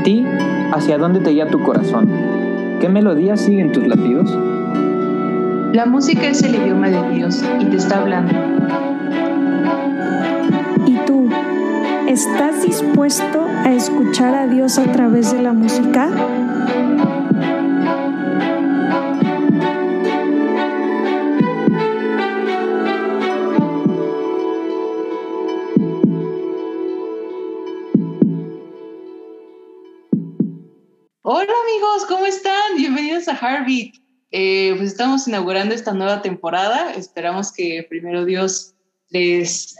a ti, ¿hacia dónde te guía tu corazón? ¿Qué melodías siguen tus latidos? La música es el idioma de Dios y te está hablando. ¿Y tú? ¿Estás dispuesto a escuchar a Dios a través de la música? Amigos, ¿cómo están? Bienvenidos a Heartbeat. Eh, pues estamos inaugurando esta nueva temporada. Esperamos que primero Dios les,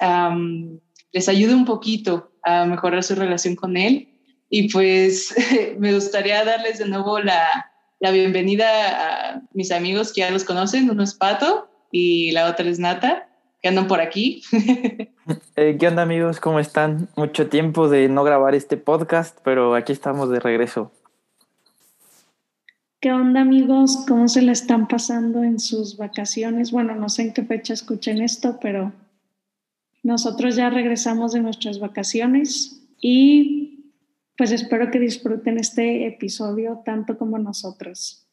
les ayude un poquito a mejorar su relación con Él. Y pues me gustaría darles de nuevo la, la bienvenida a mis amigos que ya los conocen. Uno es Pato y la otra es Nata, que andan por aquí. Eh, ¿Qué onda amigos? ¿Cómo están? Mucho tiempo de no grabar este podcast, pero aquí estamos de regreso. ¿Qué onda amigos? ¿Cómo se le están pasando en sus vacaciones? Bueno, no sé en qué fecha escuchen esto, pero nosotros ya regresamos de nuestras vacaciones y pues espero que disfruten este episodio tanto como nosotros.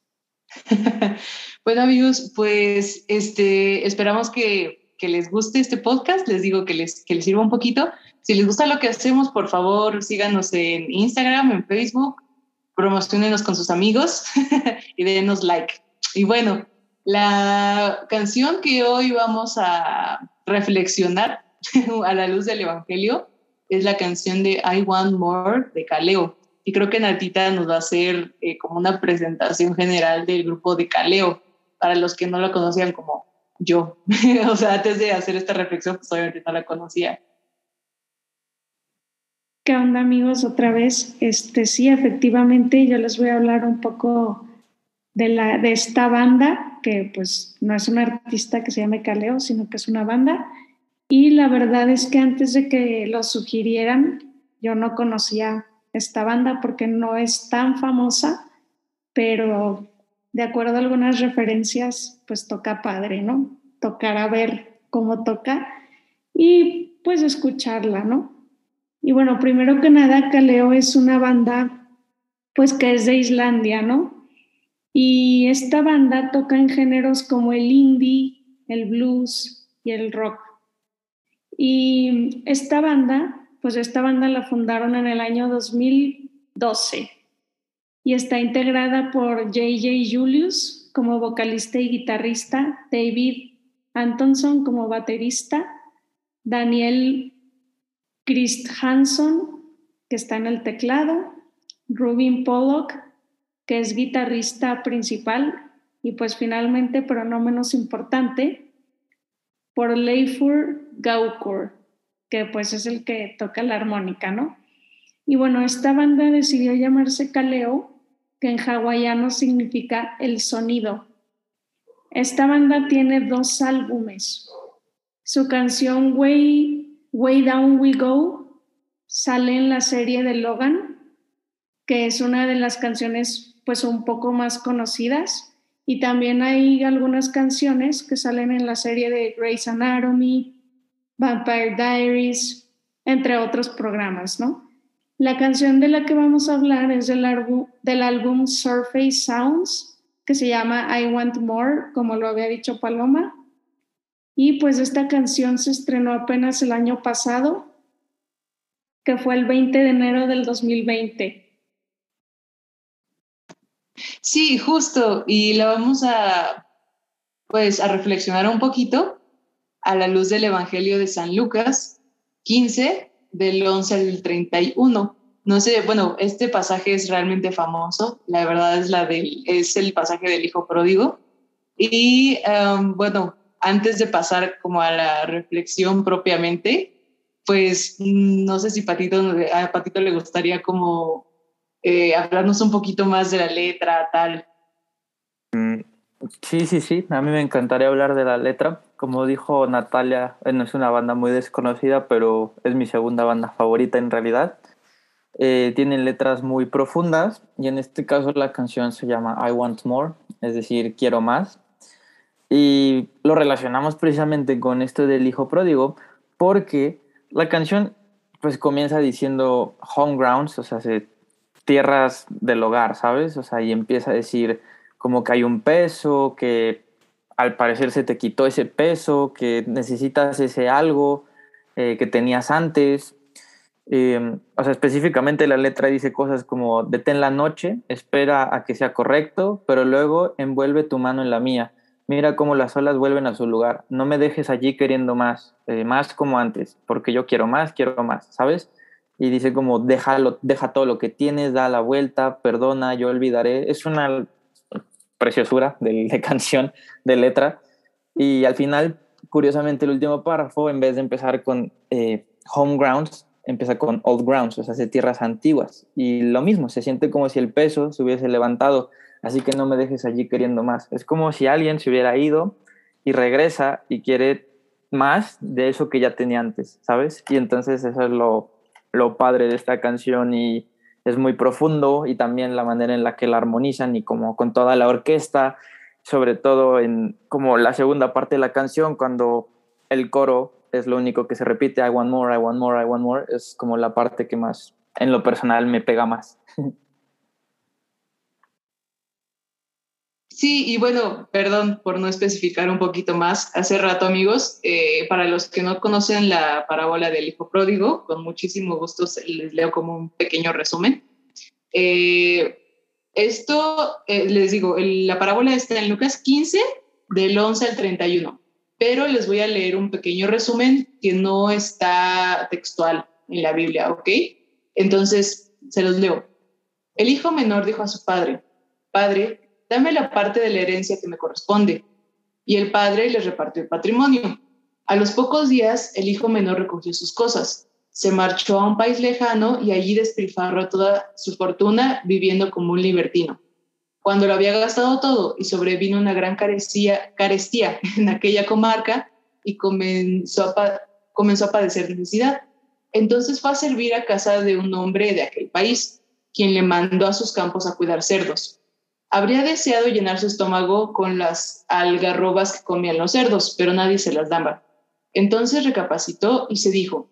bueno amigos, pues este, esperamos que, que, les guste este podcast, les digo que les, que les sirva un poquito. Si les gusta lo que hacemos, por favor síganos en Instagram, en Facebook promocionenos con sus amigos y denos like. Y bueno, la canción que hoy vamos a reflexionar a la luz del Evangelio es la canción de I Want More de Caleo. Y creo que Natita nos va a hacer eh, como una presentación general del grupo de Caleo, para los que no lo conocían como yo. o sea, antes de hacer esta reflexión, pues obviamente no la conocía. ¿Qué onda amigos? Otra vez, este sí, efectivamente, yo les voy a hablar un poco de, la, de esta banda, que pues no es un artista que se llame Caleo, sino que es una banda. Y la verdad es que antes de que lo sugirieran, yo no conocía esta banda porque no es tan famosa, pero de acuerdo a algunas referencias, pues toca padre, ¿no? Tocar a ver cómo toca y pues escucharla, ¿no? Y bueno, primero que nada, Caleo es una banda pues que es de Islandia, ¿no? Y esta banda toca en géneros como el indie, el blues y el rock. Y esta banda, pues esta banda la fundaron en el año 2012 y está integrada por JJ Julius como vocalista y guitarrista, David Antonson como baterista, Daniel Chris Hanson, que está en el teclado, Rubin Pollock, que es guitarrista principal, y pues finalmente, pero no menos importante, por Leifur Gaukur, que pues es el que toca la armónica, ¿no? Y bueno, esta banda decidió llamarse Kaleo, que en hawaiano significa el sonido. Esta banda tiene dos álbumes. Su canción Way Way Down We Go sale en la serie de Logan, que es una de las canciones pues un poco más conocidas. Y también hay algunas canciones que salen en la serie de Grey's Anatomy, Vampire Diaries, entre otros programas, ¿no? La canción de la que vamos a hablar es del, del álbum Surface Sounds, que se llama I Want More, como lo había dicho Paloma. Y pues esta canción se estrenó apenas el año pasado, que fue el 20 de enero del 2020. Sí, justo, y la vamos a pues a reflexionar un poquito a la luz del Evangelio de San Lucas 15 del 11 al 31. No sé, bueno, este pasaje es realmente famoso, la verdad es la del es el pasaje del hijo pródigo y um, bueno, antes de pasar como a la reflexión propiamente, pues no sé si Patito, a Patito le gustaría como eh, hablarnos un poquito más de la letra, tal. Mm, sí, sí, sí, a mí me encantaría hablar de la letra. Como dijo Natalia, no es una banda muy desconocida, pero es mi segunda banda favorita en realidad. Eh, tienen letras muy profundas y en este caso la canción se llama I Want More, es decir, quiero más. Y lo relacionamos precisamente con esto del hijo pródigo porque la canción pues comienza diciendo home grounds, o sea, se tierras del hogar, ¿sabes? O sea, y empieza a decir como que hay un peso, que al parecer se te quitó ese peso, que necesitas ese algo eh, que tenías antes. Em, o sea, específicamente la letra dice cosas como detén la noche, espera a que sea correcto, pero luego envuelve tu mano en la mía. Mira cómo las olas vuelven a su lugar. No me dejes allí queriendo más, eh, más como antes, porque yo quiero más, quiero más, ¿sabes? Y dice como déjalo, deja todo lo que tienes, da la vuelta, perdona, yo olvidaré. Es una preciosura de, canción, de letra. Y al final, curiosamente, el último párrafo, en vez de empezar con eh, home grounds, empieza con old grounds, o sea, de tierras antiguas. Y lo mismo, se siente como si el peso se hubiese levantado, así que no me dejes allí queriendo más. Es como si alguien se hubiera ido y regresa y quiere más de eso que ya tenía antes, ¿sabes? Y entonces eso es lo, lo padre de esta canción y es muy profundo y también la manera en la que la armonizan y como con toda la orquesta, sobre todo en como la segunda parte de la canción cuando el coro es lo único que se repite, I want more, I want more, I want more, es como la parte que más en lo personal me pega más. Sí, y bueno, perdón por no especificar un poquito más. Hace rato, amigos, eh, para los que no conocen la parábola del hijo pródigo, con muchísimo gusto les leo como un pequeño resumen. Eh, esto, eh, les digo, la parábola está en Lucas 15, del 11 al 31, pero les voy a leer un pequeño resumen que no está textual en la Biblia, ¿ok? Entonces, se los leo. El hijo menor dijo a su padre, Padre, dame la parte de la herencia que me corresponde. Y el padre le repartió el patrimonio. A los pocos días, el hijo menor recogió sus cosas, se marchó a un país lejano y allí despilfarró toda su fortuna viviendo como un libertino. Cuando lo había gastado todo y sobrevino una gran carestía, carestía en aquella comarca y comenzó a, comenzó a padecer necesidad. Entonces fue a servir a casa de un hombre de aquel país, quien le mandó a sus campos a cuidar cerdos. Habría deseado llenar su estómago con las algarrobas que comían los cerdos, pero nadie se las daba. Entonces recapacitó y se dijo,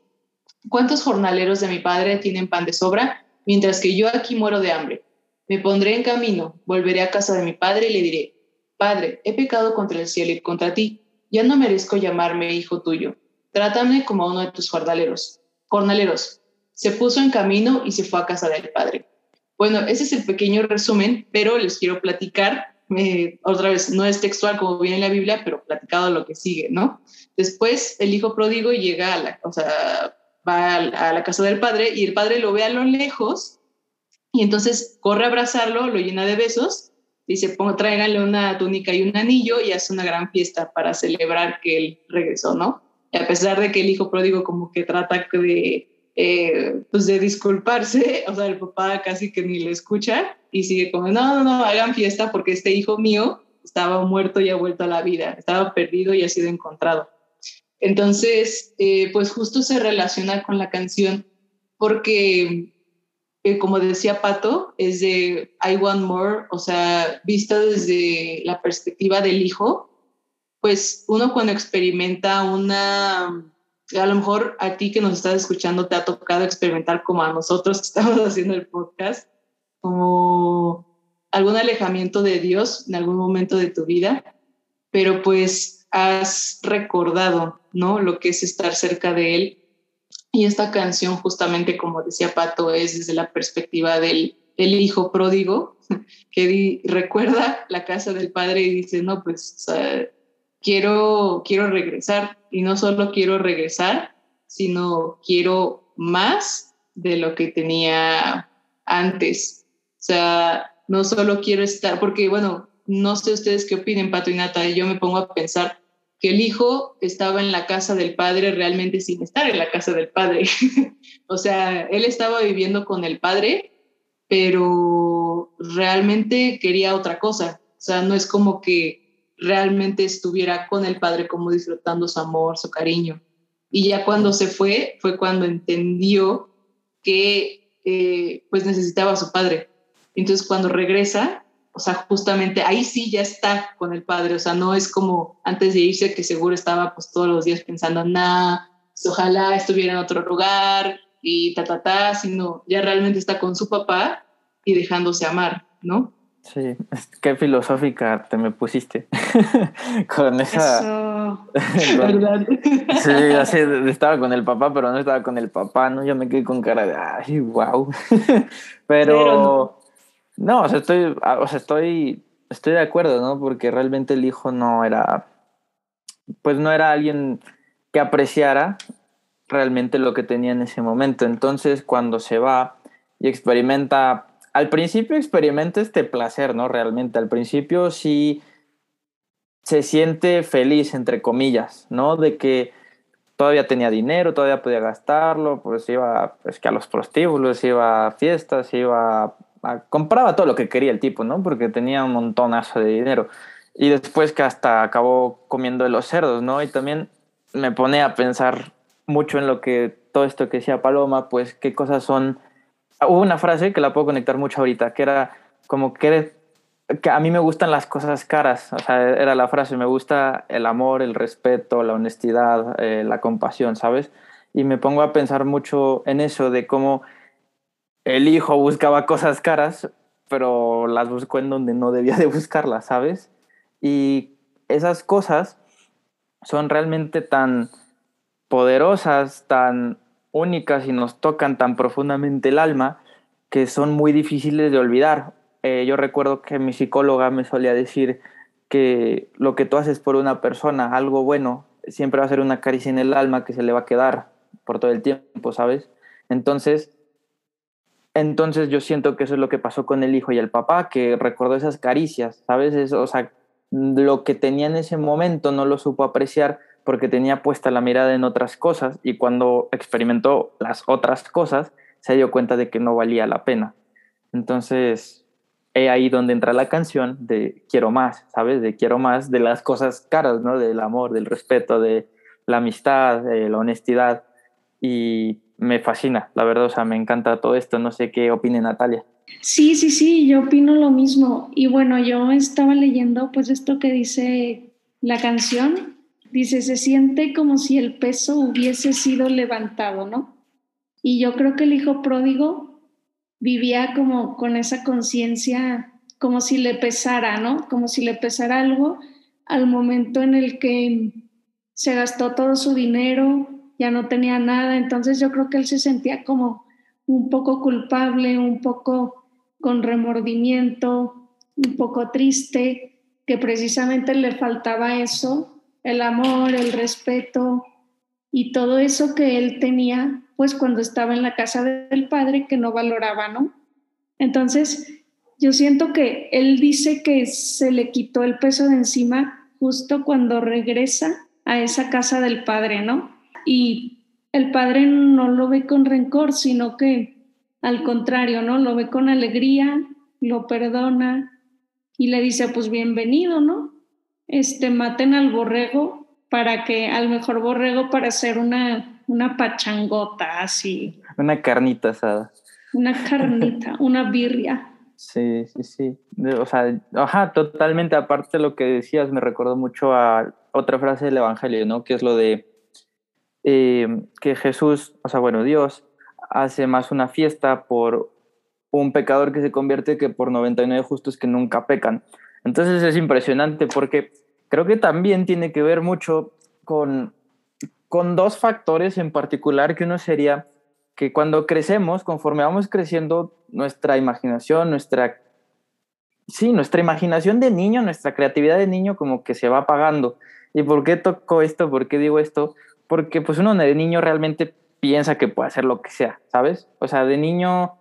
¿cuántos jornaleros de mi padre tienen pan de sobra, mientras que yo aquí muero de hambre? Me pondré en camino, volveré a casa de mi padre y le diré, Padre, he pecado contra el cielo y contra ti, ya no merezco llamarme hijo tuyo. Trátame como uno de tus jornaleros. Jornaleros. Se puso en camino y se fue a casa del padre. Bueno, ese es el pequeño resumen, pero les quiero platicar, eh, otra vez, no es textual como viene en la Biblia, pero platicado lo que sigue, ¿no? Después el hijo pródigo llega a la, o sea, va a la casa del padre y el padre lo ve a lo lejos y entonces corre a abrazarlo, lo llena de besos, dice, tráiganle una túnica y un anillo y hace una gran fiesta para celebrar que él regresó, ¿no? Y a pesar de que el hijo pródigo como que trata de eh, pues de disculparse, o sea, el papá casi que ni le escucha y sigue como, no, no, no, hagan fiesta porque este hijo mío estaba muerto y ha vuelto a la vida, estaba perdido y ha sido encontrado. Entonces, eh, pues justo se relaciona con la canción porque, eh, como decía Pato, es de I Want More, o sea, vista desde la perspectiva del hijo, pues uno cuando experimenta una a lo mejor a ti que nos estás escuchando te ha tocado experimentar como a nosotros que estamos haciendo el podcast, como algún alejamiento de Dios en algún momento de tu vida, pero pues has recordado, ¿no? Lo que es estar cerca de Él. Y esta canción, justamente como decía Pato, es desde la perspectiva del, el hijo pródigo, que recuerda la casa del padre y dice, no, pues quiero, quiero regresar y no solo quiero regresar, sino quiero más de lo que tenía antes. O sea, no solo quiero estar, porque bueno, no sé ustedes qué opinen, Pato y Nata, yo me pongo a pensar que el hijo estaba en la casa del padre realmente sin estar en la casa del padre. o sea, él estaba viviendo con el padre, pero realmente quería otra cosa. O sea, no es como que realmente estuviera con el padre como disfrutando su amor, su cariño. Y ya cuando se fue, fue cuando entendió que eh, pues necesitaba a su padre. Entonces cuando regresa, o sea, justamente ahí sí ya está con el padre, o sea, no es como antes de irse que seguro estaba pues todos los días pensando, nah, pues, ojalá estuviera en otro lugar y ta, ta, ta, sino ya realmente está con su papá y dejándose amar, ¿no? Sí, qué filosófica te me pusiste con esa... ¿verdad? sí, así estaba con el papá, pero no estaba con el papá, ¿no? Yo me quedé con cara de, ay, wow. pero, no. o sea, estoy, o sea, estoy, estoy de acuerdo, ¿no? Porque realmente el hijo no era, pues no era alguien que apreciara realmente lo que tenía en ese momento. Entonces, cuando se va y experimenta al principio experimenta este placer, ¿no? Realmente, al principio sí se siente feliz, entre comillas, ¿no? De que todavía tenía dinero, todavía podía gastarlo, pues iba pues, que a los prostíbulos, iba a fiestas, iba a, compraba todo lo que quería el tipo, ¿no? Porque tenía un montonazo de dinero. Y después que hasta acabó comiendo de los cerdos, ¿no? Y también me pone a pensar mucho en lo que todo esto que decía Paloma, pues qué cosas son hubo una frase que la puedo conectar mucho ahorita, que era como que, a mí me gustan las cosas caras, o sea, era la frase, me gusta el amor, el respeto, la honestidad, eh, la compasión, ¿sabes? Y me pongo a pensar mucho en eso, de cómo el hijo buscaba cosas caras, pero las buscó en donde no debía de buscarlas, ¿sabes? Y esas cosas son realmente tan poderosas, tan únicas y nos tocan tan profundamente el alma que son muy difíciles de olvidar. Eh, yo recuerdo que mi psicóloga me solía decir que lo que tú haces por una persona, algo bueno, siempre va a ser una caricia en el alma que se le va a quedar por todo el tiempo, ¿sabes? Entonces, entonces yo siento que eso es lo que pasó con el hijo y el papá, que recordó esas caricias, ¿sabes? o sea, lo que tenía en ese momento no lo supo apreciar porque tenía puesta la mirada en otras cosas y cuando experimentó las otras cosas se dio cuenta de que no valía la pena. Entonces, es ahí donde entra la canción de quiero más, ¿sabes? De quiero más de las cosas caras, ¿no? Del amor, del respeto, de la amistad, de la honestidad. Y me fascina, la verdad, o sea, me encanta todo esto. No sé qué opine Natalia. Sí, sí, sí, yo opino lo mismo. Y bueno, yo estaba leyendo pues esto que dice la canción Dice, se siente como si el peso hubiese sido levantado, ¿no? Y yo creo que el hijo pródigo vivía como con esa conciencia, como si le pesara, ¿no? Como si le pesara algo al momento en el que se gastó todo su dinero, ya no tenía nada, entonces yo creo que él se sentía como un poco culpable, un poco con remordimiento, un poco triste, que precisamente le faltaba eso el amor, el respeto y todo eso que él tenía, pues cuando estaba en la casa del padre, que no valoraba, ¿no? Entonces, yo siento que él dice que se le quitó el peso de encima justo cuando regresa a esa casa del padre, ¿no? Y el padre no lo ve con rencor, sino que al contrario, ¿no? Lo ve con alegría, lo perdona y le dice, pues bienvenido, ¿no? Este, maten al borrego para que, al mejor borrego para hacer una, una pachangota así. Una carnita asada. Una carnita, una birria. Sí, sí, sí. O sea, ajá, totalmente. Aparte de lo que decías, me recordó mucho a otra frase del Evangelio, ¿no? Que es lo de eh, que Jesús, o sea, bueno, Dios hace más una fiesta por un pecador que se convierte que por 99 justos que nunca pecan. Entonces es impresionante porque creo que también tiene que ver mucho con, con dos factores en particular, que uno sería que cuando crecemos, conforme vamos creciendo, nuestra imaginación, nuestra, sí, nuestra imaginación de niño, nuestra creatividad de niño como que se va apagando. ¿Y por qué toco esto? ¿Por qué digo esto? Porque pues uno de niño realmente piensa que puede hacer lo que sea, ¿sabes? O sea, de niño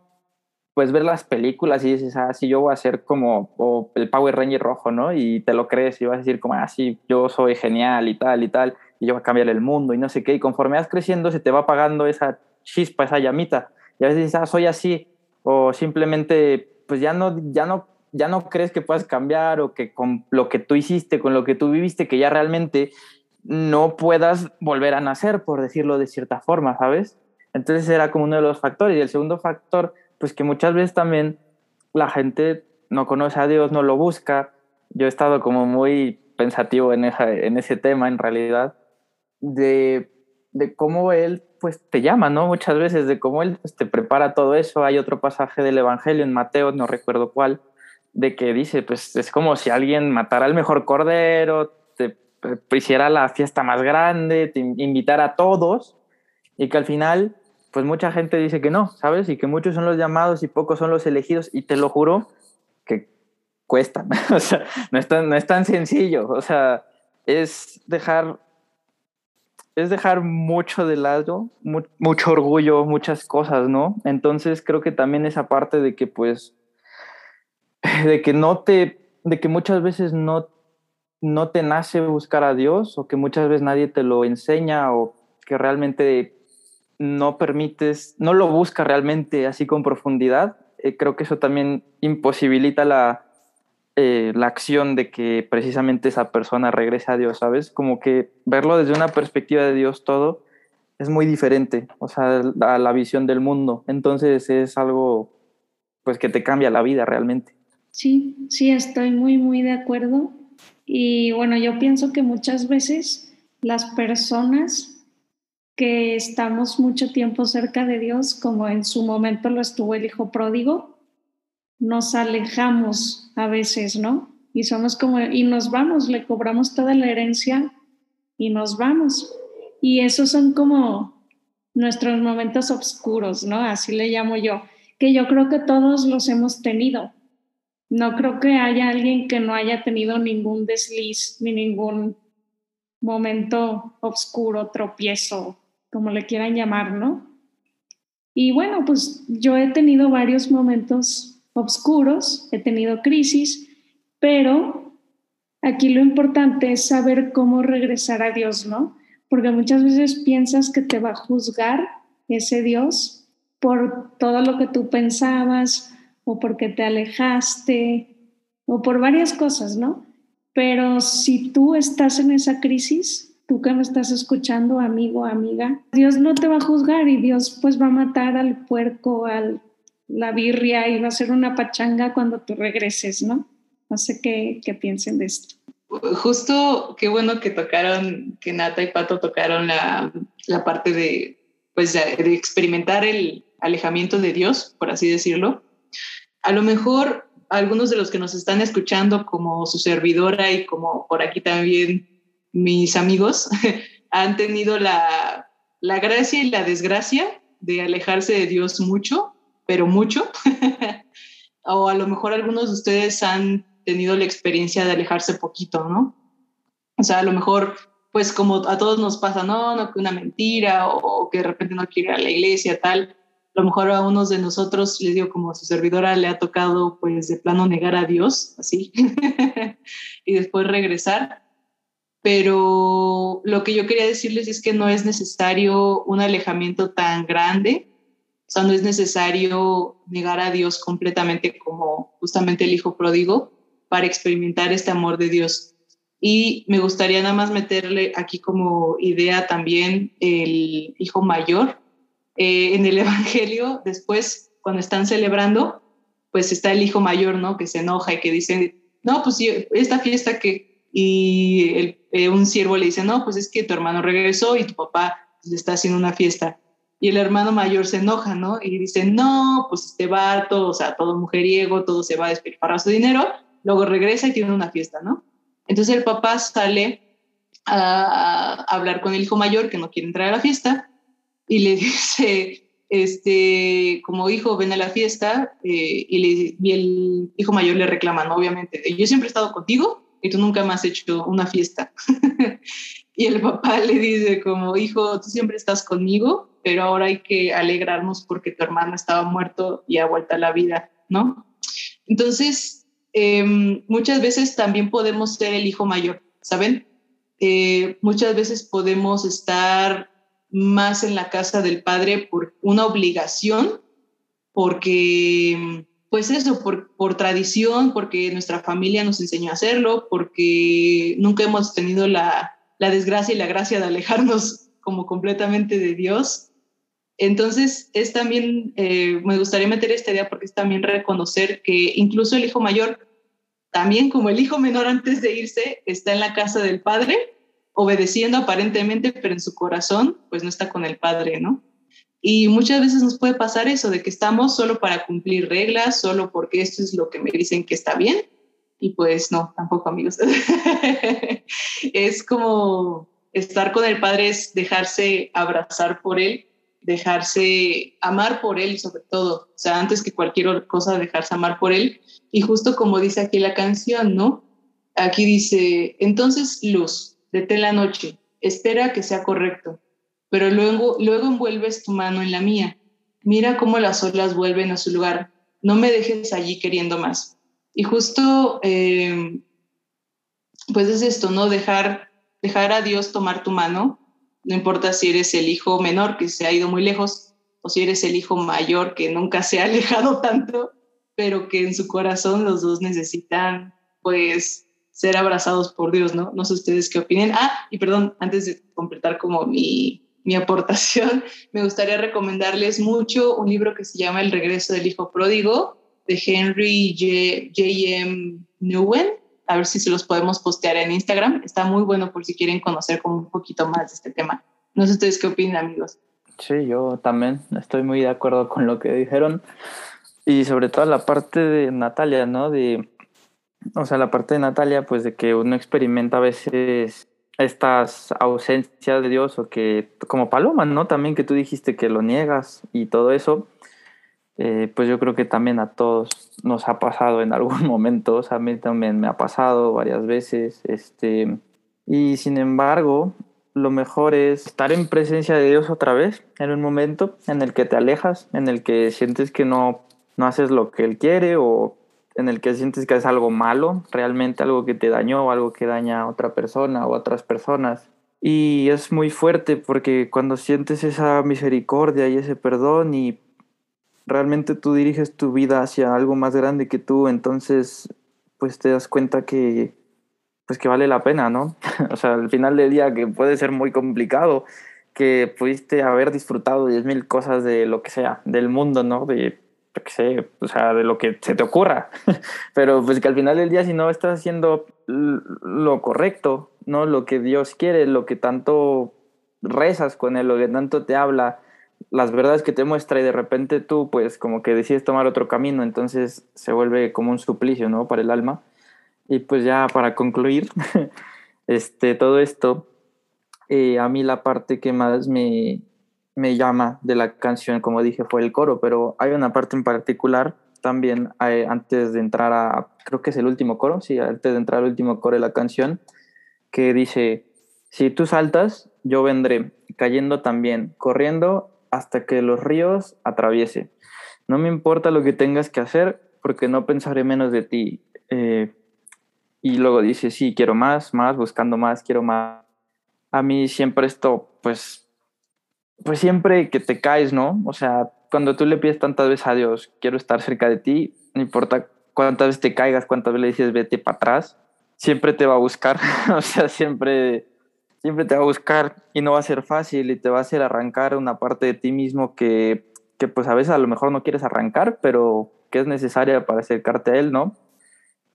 pues ver las películas y dices, ah, sí, yo voy a ser como el Power Ranger rojo, ¿no? Y te lo crees y vas a decir como, ah, sí, yo soy genial y tal y tal, y yo voy a cambiar el mundo y no sé qué. Y conforme vas creciendo se te va apagando esa chispa, esa llamita. Y a veces dices, ah, soy así. O simplemente, pues ya no, ya no, ya no crees que puedas cambiar o que con lo que tú hiciste, con lo que tú viviste, que ya realmente no puedas volver a nacer, por decirlo de cierta forma, ¿sabes? Entonces era como uno de los factores. Y el segundo factor pues que muchas veces también la gente no conoce a Dios, no lo busca. Yo he estado como muy pensativo en, esa, en ese tema en realidad, de, de cómo él pues te llama, ¿no? Muchas veces de cómo Él pues, te prepara todo eso. Hay otro pasaje del Evangelio en Mateo, no recuerdo cuál, de que dice, pues es como si alguien matara al mejor cordero, te hiciera la fiesta más grande, te invitara a todos y que al final, pues mucha gente dice que no, ¿sabes? Y que muchos son los llamados y pocos son los elegidos y te lo juro que cuesta, o sea, no es tan, no es tan sencillo, o sea, es dejar es dejar mucho de lado, mucho orgullo, muchas cosas, ¿no? Entonces creo que también esa parte de que pues, de que no te, de que muchas veces no, no te nace buscar a Dios o que muchas veces nadie te lo enseña o que realmente no permites, no lo busca realmente así con profundidad, eh, creo que eso también imposibilita la, eh, la acción de que precisamente esa persona regrese a Dios, ¿sabes? Como que verlo desde una perspectiva de Dios todo es muy diferente, o sea, a la visión del mundo. Entonces es algo, pues, que te cambia la vida realmente. Sí, sí, estoy muy, muy de acuerdo. Y bueno, yo pienso que muchas veces las personas que estamos mucho tiempo cerca de Dios, como en su momento lo estuvo el hijo pródigo, nos alejamos a veces, ¿no? Y somos como, y nos vamos, le cobramos toda la herencia y nos vamos. Y esos son como nuestros momentos oscuros, ¿no? Así le llamo yo, que yo creo que todos los hemos tenido. No creo que haya alguien que no haya tenido ningún desliz ni ningún momento oscuro, tropiezo, como le quieran llamar, ¿no? Y bueno, pues yo he tenido varios momentos oscuros, he tenido crisis, pero aquí lo importante es saber cómo regresar a Dios, ¿no? Porque muchas veces piensas que te va a juzgar ese Dios por todo lo que tú pensabas o porque te alejaste o por varias cosas, ¿no? Pero si tú estás en esa crisis, tú que me estás escuchando, amigo, amiga, Dios no te va a juzgar y Dios pues va a matar al puerco, al la birria y va a ser una pachanga cuando tú regreses, ¿no? No sé qué, qué piensen de esto. Justo, qué bueno que tocaron, que Nata y Pato tocaron la, la parte de, pues, de experimentar el alejamiento de Dios, por así decirlo. A lo mejor algunos de los que nos están escuchando, como su servidora y como por aquí también mis amigos, han tenido la, la gracia y la desgracia de alejarse de Dios mucho pero mucho. o a lo mejor algunos de ustedes han tenido la experiencia de alejarse poquito, ¿no? O sea, a lo mejor, pues como a todos nos pasa, no, no, que una mentira o, que de repente no quiere ir a la iglesia, tal. A lo mejor a unos de nosotros, les digo, como a su servidora le ha tocado, pues de plano negar a Dios, así, y después regresar. Pero lo que yo quería decirles es que no es necesario un alejamiento tan grande o sea, no es necesario negar a Dios completamente como justamente el hijo pródigo para experimentar este amor de Dios. Y me gustaría nada más meterle aquí como idea también el hijo mayor. Eh, en el Evangelio, después, cuando están celebrando, pues está el hijo mayor, ¿no? Que se enoja y que dice, no, pues sí, esta fiesta que... Y eh, un siervo le dice, no, pues es que tu hermano regresó y tu papá le está haciendo una fiesta y el hermano mayor se enoja, ¿no? Y dice, no, pues este vato, o sea, todo mujeriego, todo se va a despilfarrar su dinero, luego regresa y tiene una fiesta, ¿no? Entonces el papá sale a, hablar con el hijo mayor que no quiere entrar a la fiesta y le dice, este, como hijo, ven a la fiesta eh, y, le, y el hijo mayor le reclama, ¿no? Obviamente, yo siempre he estado contigo y tú nunca me has hecho una fiesta. y el papá le dice como, hijo, tú siempre estás conmigo pero ahora hay que alegrarnos porque tu hermano estaba muerto y ha vuelto a la vida, ¿no? Entonces, em, muchas veces también podemos ser el hijo mayor, ¿saben? Eh, muchas veces podemos estar más en la casa del padre por una obligación, porque, pues eso, por, por tradición, porque nuestra familia nos enseñó a hacerlo, porque nunca hemos tenido la, la desgracia y la gracia de alejarnos como completamente de Dios. Entonces, es también, eh, me gustaría meter esta idea porque es también reconocer que incluso el hijo mayor, también como el hijo menor antes de irse, está en la casa del padre obedeciendo aparentemente, pero en su corazón, pues no está con el Padre, ¿no? Y muchas veces nos puede pasar eso, de que estamos solo para cumplir reglas, solo porque esto es lo que me dicen que está bien. Y pues no, tampoco amigos. es como estar con el Padre, es dejarse abrazar por Él, dejarse amar por Él sobre todo. O sea, antes que cualquier cosa, dejarse amar por Él. Y justo como dice aquí la canción, ¿no? Aquí dice, entonces luz, detén la noche, espera que sea correcto, pero luego, luego envuelves tu mano en la mía. Mira cómo las olas vuelven a su lugar. No me dejes allí queriendo más. Y justo, eh, pues es esto, ¿no? Dejar, dejar a Dios tomar tu mano. No importa si eres el hijo menor que se ha ido muy lejos o si eres el hijo mayor que nunca se ha alejado tanto, pero que en su corazón los dos necesitan, pues, ser abrazados por Dios, ¿no? No sé ustedes qué opinen. Ah, y perdón, antes de completar como mi, mi aportación, me gustaría recomendarles mucho un libro que se llama El regreso del hijo pródigo de Henry J. M. Newen. A ver si se los podemos postear en Instagram. Está muy bueno por si quieren conocer como un poquito más de este tema. No sé ustedes qué opinan, amigos. Sí, yo también estoy muy de acuerdo con lo que dijeron. Y sobre todo la parte de Natalia, ¿no? De o sea, la parte de Natalia, pues de que uno experimenta a veces estas ausencias de Dios o que, como Paloma, ¿no? También que tú dijiste que lo niegas y todo eso, eh, pues yo creo que también a todos nos ha pasado en algún momento, o a mí también me ha pasado varias veces, este, y sin embargo, lo mejor es estar en presencia de Dios otra vez, en un momento en el que te alejas, en el que sientes que no, no haces lo que Él quiere o en el que sientes que es algo malo, realmente algo que te dañó algo que daña a otra persona o a otras personas. Y es muy fuerte porque cuando sientes esa misericordia y ese perdón y realmente tú diriges tu vida hacia algo más grande que tú, entonces pues te das cuenta que pues que vale la pena, ¿no? o sea, al final del día que puede ser muy complicado, que pudiste haber disfrutado 10.000 cosas de lo que sea, del mundo, ¿no? Que sé, o sea, de lo que se te ocurra. Pero pues que al final del día si no estás haciendo lo correcto, ¿no? Lo que Dios quiere, lo que tanto rezas con Él, lo que tanto te habla, las verdades que te muestra y de repente tú pues como que decides tomar otro camino, entonces se vuelve como un suplicio, ¿no? Para el alma. Y pues ya para concluir, este, todo esto, eh, a mí la parte que más me, me llama de la canción, como dije, fue el coro, pero hay una parte en particular también eh, antes de entrar a, creo que es el último coro, sí, antes de entrar al último coro de la canción, que dice, si tú saltas, yo vendré, cayendo también, corriendo hasta que los ríos atraviese. No me importa lo que tengas que hacer, porque no pensaré menos de ti. Eh, y luego dice, sí, quiero más, más, buscando más, quiero más. A mí siempre esto, pues pues siempre que te caes, ¿no? O sea, cuando tú le pides tantas veces a Dios, quiero estar cerca de ti, no importa cuántas veces te caigas, cuántas veces le dices vete para atrás, siempre te va a buscar, o sea, siempre, siempre te va a buscar y no va a ser fácil y te va a hacer arrancar una parte de ti mismo que, que pues a veces a lo mejor no quieres arrancar, pero que es necesaria para acercarte a Él, ¿no?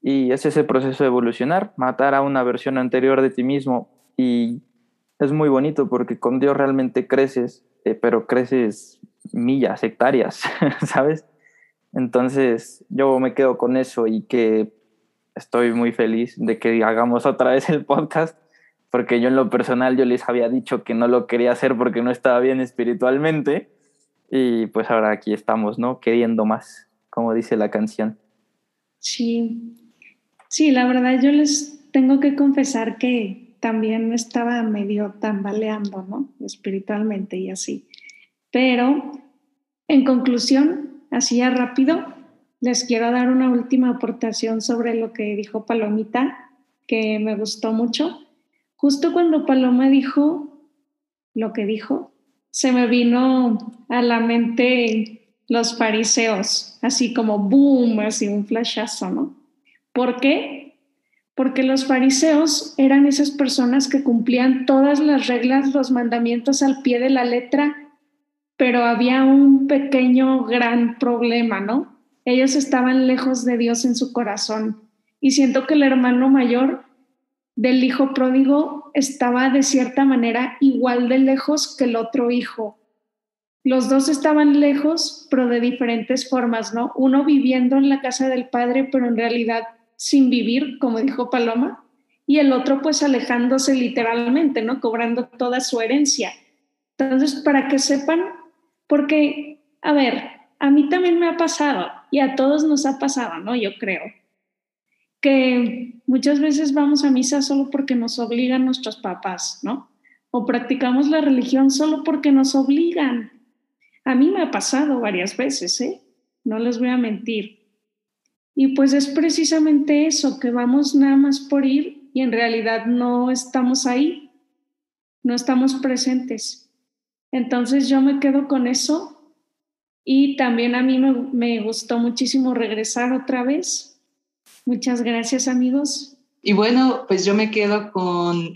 Y es ese proceso de evolucionar, matar a una versión anterior de ti mismo y es muy bonito porque con Dios realmente creces, eh, pero creces millas, hectáreas, ¿sabes? Entonces yo me quedo con eso y que estoy muy feliz de que hagamos otra vez el podcast, porque yo en lo personal yo les había dicho que no lo quería hacer porque no estaba bien espiritualmente y pues ahora aquí estamos, ¿no? Queriendo más, como dice la canción. Sí, sí, la verdad yo les tengo que confesar que también estaba medio tambaleando, ¿no? Espiritualmente y así. Pero, en conclusión, así ya rápido, les quiero dar una última aportación sobre lo que dijo Palomita, que me gustó mucho. Justo cuando Paloma dijo lo que dijo, se me vino a la mente los fariseos, así como boom, así un flashazo, ¿no? ¿Por qué? Porque los fariseos eran esas personas que cumplían todas las reglas, los mandamientos al pie de la letra, pero había un pequeño gran problema, ¿no? Ellos estaban lejos de Dios en su corazón. Y siento que el hermano mayor del hijo pródigo estaba de cierta manera igual de lejos que el otro hijo. Los dos estaban lejos, pero de diferentes formas, ¿no? Uno viviendo en la casa del padre, pero en realidad sin vivir, como dijo Paloma, y el otro pues alejándose literalmente, ¿no? Cobrando toda su herencia. Entonces, para que sepan, porque, a ver, a mí también me ha pasado y a todos nos ha pasado, ¿no? Yo creo que muchas veces vamos a misa solo porque nos obligan nuestros papás, ¿no? O practicamos la religión solo porque nos obligan. A mí me ha pasado varias veces, ¿eh? No les voy a mentir. Y pues es precisamente eso, que vamos nada más por ir y en realidad no estamos ahí, no estamos presentes. Entonces yo me quedo con eso y también a mí me, gustó muchísimo regresar otra vez Muchas gracias, amigos. Y bueno, pues yo me quedo con,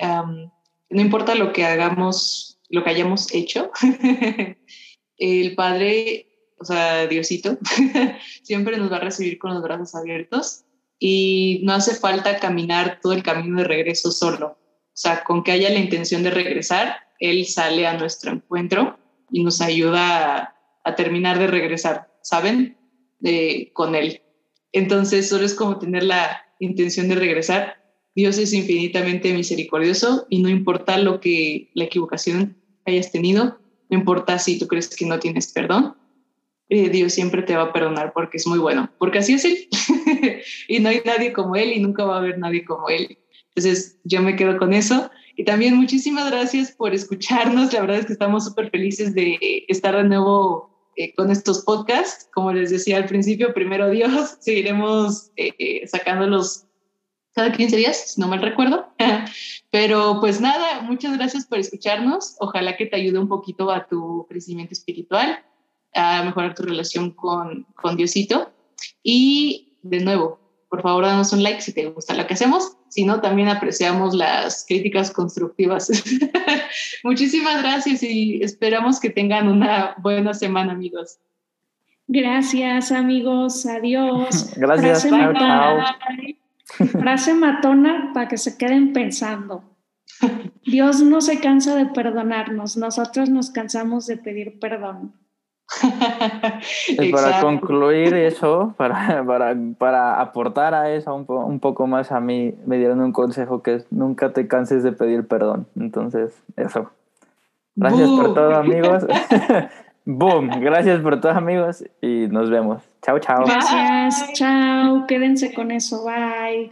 no importa lo que hagamos, lo que hayamos hecho, el Padre, o sea, Diosito, siempre nos va a recibir con los brazos abiertos y no hace falta caminar todo el camino de regreso solo. O sea, con que haya la intención de regresar, Él sale a nuestro encuentro y nos ayuda a, terminar de regresar, ¿saben? con Él. Entonces, solo es como tener la intención de regresar. Dios es infinitamente misericordioso y no importa lo que la equivocación hayas tenido, no importa si tú crees que no tienes perdón, eh, Dios siempre te va a perdonar porque es muy bueno, porque así es Él. y no hay nadie como Él y nunca va a haber nadie como Él. Entonces, yo me quedo con eso. Y también muchísimas gracias por escucharnos. La verdad es que estamos súper felices de estar de nuevo eh, con estos podcasts. Como les decía al principio, primero Dios, seguiremos eh, sacándolos cada 15 días, si no mal recuerdo. Pero pues nada, muchas gracias por escucharnos. Ojalá que te ayude un poquito a tu crecimiento espiritual, a mejorar tu relación con, con Diosito. Y de nuevo, por favor, danos un like si te gusta lo que hacemos. Si no, también apreciamos las críticas constructivas. Muchísimas gracias y esperamos que tengan una buena semana, amigos. Gracias, amigos. Adiós. Gracias. Frase, matona, frase matona para que se queden pensando. Dios no se cansa de perdonarnos, nosotros nos cansamos de pedir perdón. para concluir eso, para, para, para, aportar a eso un, un, poco más, a mí me dieron un consejo que es nunca te canses de pedir perdón. Entonces, eso. Gracias por todo, amigos. Boom. Gracias por todo, amigos. Y nos vemos. Chao, chao. Gracias. Chao. Quédense con eso. Bye.